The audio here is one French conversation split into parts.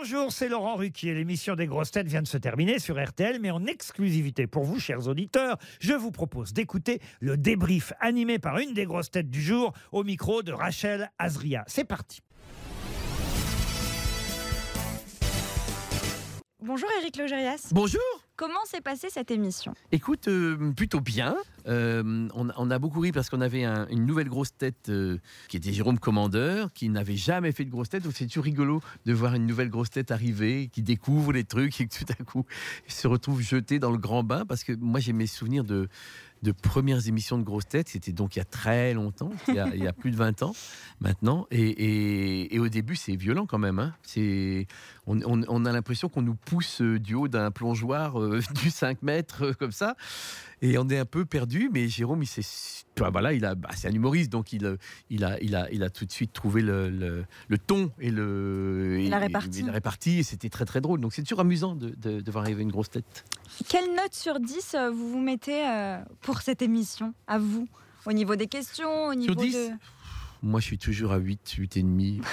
Bonjour, c'est Laurent Ruquier. L'émission des grosses têtes vient de se terminer sur RTL, mais en exclusivité pour vous, chers auditeurs, je vous propose d'écouter le débrief animé par une des grosses têtes du jour au micro de Rachel Azria. C'est parti. Bonjour Eric Logérias. Bonjour Comment s'est passée cette émission? Écoute, euh, plutôt bien. Euh, on, a beaucoup ri parce qu'on avait un- une nouvelle grosse tête euh, qui était Jérôme Commandeur, qui n'avait jamais fait de grosse tête. Donc c'est toujours rigolo de voir une nouvelle grosse tête arriver, qui découvre les trucs et que tout à coup se retrouve jeté dans le grand bain. Parce que moi j'ai mes souvenirs de, de premières émissions de grosses têtes. C'était donc il y a très longtemps, il y a, plus de 20 ans maintenant. Et, au début c'est violent quand même. hein. On, a l'impression qu'on nous pousse du haut d'un plongeoir euh, du 5 mètres comme ça. Et on est un peu perdu, mais Jérôme, il s'est, bah, voilà, il a, bah, c'est un humoriste, donc il, euh, il a, il a, il a tout de suite trouvé le, le- le ton et le, Il a et- réparti. et la répartie, et c'était très très drôle. Donc c'est toujours amusant de, de, de voir arriver une grosse tête. Quelle note sur 10 euh, vous vous mettez euh, pour cette émission, à vous Au niveau des questions, au niveau 10? de... Moi, je suis toujours à 8, 8 et demi.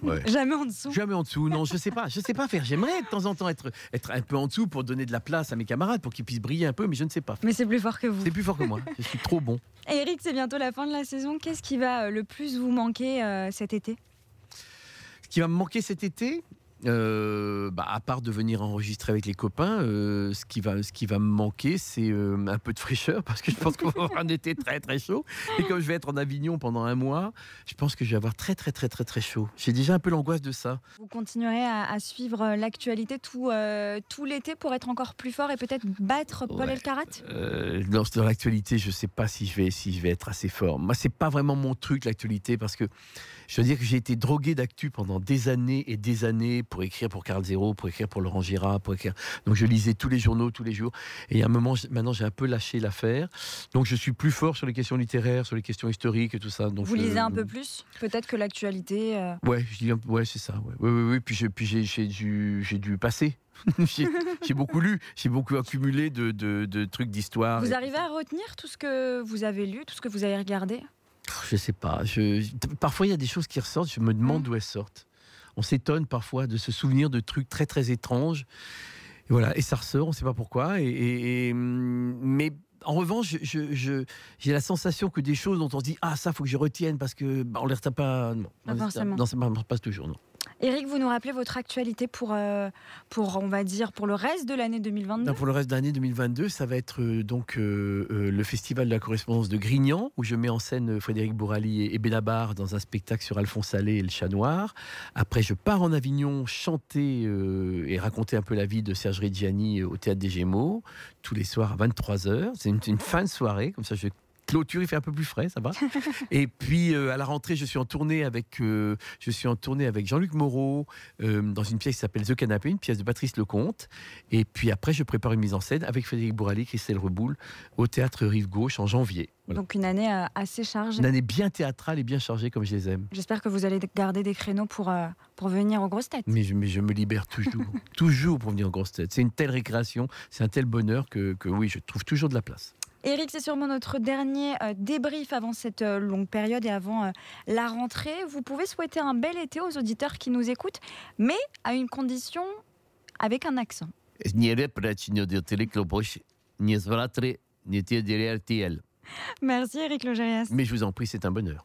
Ouais. Jamais en dessous. Jamais en dessous, non, je sais pas, je sais pas faire. J'aimerais de temps en temps être, être un peu en dessous pour donner de la place à mes camarades, pour qu'ils puissent briller un peu, mais je ne sais pas. Mais c'est plus fort que vous. C'est plus fort que moi. Je suis trop bon. Et Eric, c'est bientôt la fin de la saison. Qu'est-ce qui va euh, le plus vous manquer euh, cet été? Ce qui va me manquer cet été, euh, bah, à part de venir enregistrer avec les copains, euh, ce, qui va, ce qui va me manquer, c'est euh, un peu de fraîcheur, parce que je pense qu'on va avoir un été très très chaud. Et comme je vais être en Avignon pendant un mois, je pense que je vais avoir très très très très très chaud. J'ai déjà un peu l'angoisse de ça. Vous continuerez à, à suivre l'actualité tout, tout l'été pour être encore plus fort et peut-être battre Paul Ouais. Elkarat? Dans, dans l'actualité, je sais pas si je vais si je vais être assez fort. Moi, c'est pas vraiment mon truc l'actualité parce que je veux dire que j'ai été drogué d'actu pendant des années et des années pour écrire pour Carl Zero, pour écrire pour Laurent Girard, pour écrire. Donc je lisais tous les journaux tous les jours. Et a un moment, maintenant, j'ai un peu lâché l'affaire. Donc je suis plus fort sur les questions littéraires, sur les questions historiques et tout ça. Donc Vous lisez un peu plus Peut-être que l'actualité... euh, Ouais, je dis un ouais, c'est ça. Ouais, ouais, ouais. Puis j'ai puis j'ai j'ai dû j'ai dû passer. j'ai beaucoup lu, j'ai beaucoup accumulé de, de, de trucs d'histoire. Vous Et- arrivez à retenir tout ce que vous avez lu, tout ce que vous avez regardé? Je sais pas. Je, parfois, il y a des choses qui ressortent. Je me demande Mm. d'où elles sortent. On s'étonne parfois de se souvenir de trucs très très étranges. Et voilà, et ça ressort. On ne sait pas pourquoi. Et, et- et, hum, mais en revanche, j'ai la sensation que des choses dont on se dit ah ça faut que je retienne parce que bah, on les retient pas. Non, Pas forcément. Ça ne marche pas toujours. Non. Eric, vous nous rappelez votre actualité pour, euh, pour, on va dire, pour le reste de l'année 2022 Non, pour le reste de l'année 2022, ça va être euh, donc euh, le festival de la correspondance de Grignan, où je mets en scène Frédéric Bourali et, et Benabar dans un spectacle sur Alphonse Allais et le chat noir. Après, je pars en Avignon chanter et raconter un peu la vie de Serge Reggiani au Théâtre des Gémeaux, tous les soirs à 23h. C'est une, une fin de soirée, comme ça je clôture, il fait un peu plus frais, ça va. Et puis euh, à la rentrée, je suis en tournée avec, euh, je suis en tournée avec Jean-Luc Moreau euh, dans une pièce qui s'appelle The Canapé, une pièce de Patrice Lecomte. Et puis après, je prépare une mise en scène avec Frédéric Bourali, Christelle Reboul au théâtre Rive Gauche en janvier. Voilà. Donc une année assez chargée. Une année bien théâtrale et bien chargée comme je les aime. J'espère que vous allez garder des créneaux pour, euh, pour venir aux grosses têtes. Mais je, mais je me libère toujours, toujours pour venir en grosse tête. C'est une telle récréation, c'est un tel bonheur que, que oui, je trouve toujours de la place. Eric, c'est sûrement notre dernier euh, débrief avant cette euh, longue période et avant euh, la rentrée. Vous pouvez souhaiter un bel été aux auditeurs qui nous écoutent, mais à une condition avec un accent. Merci Eric Logérias. Mais je vous en prie, c'est un bonheur.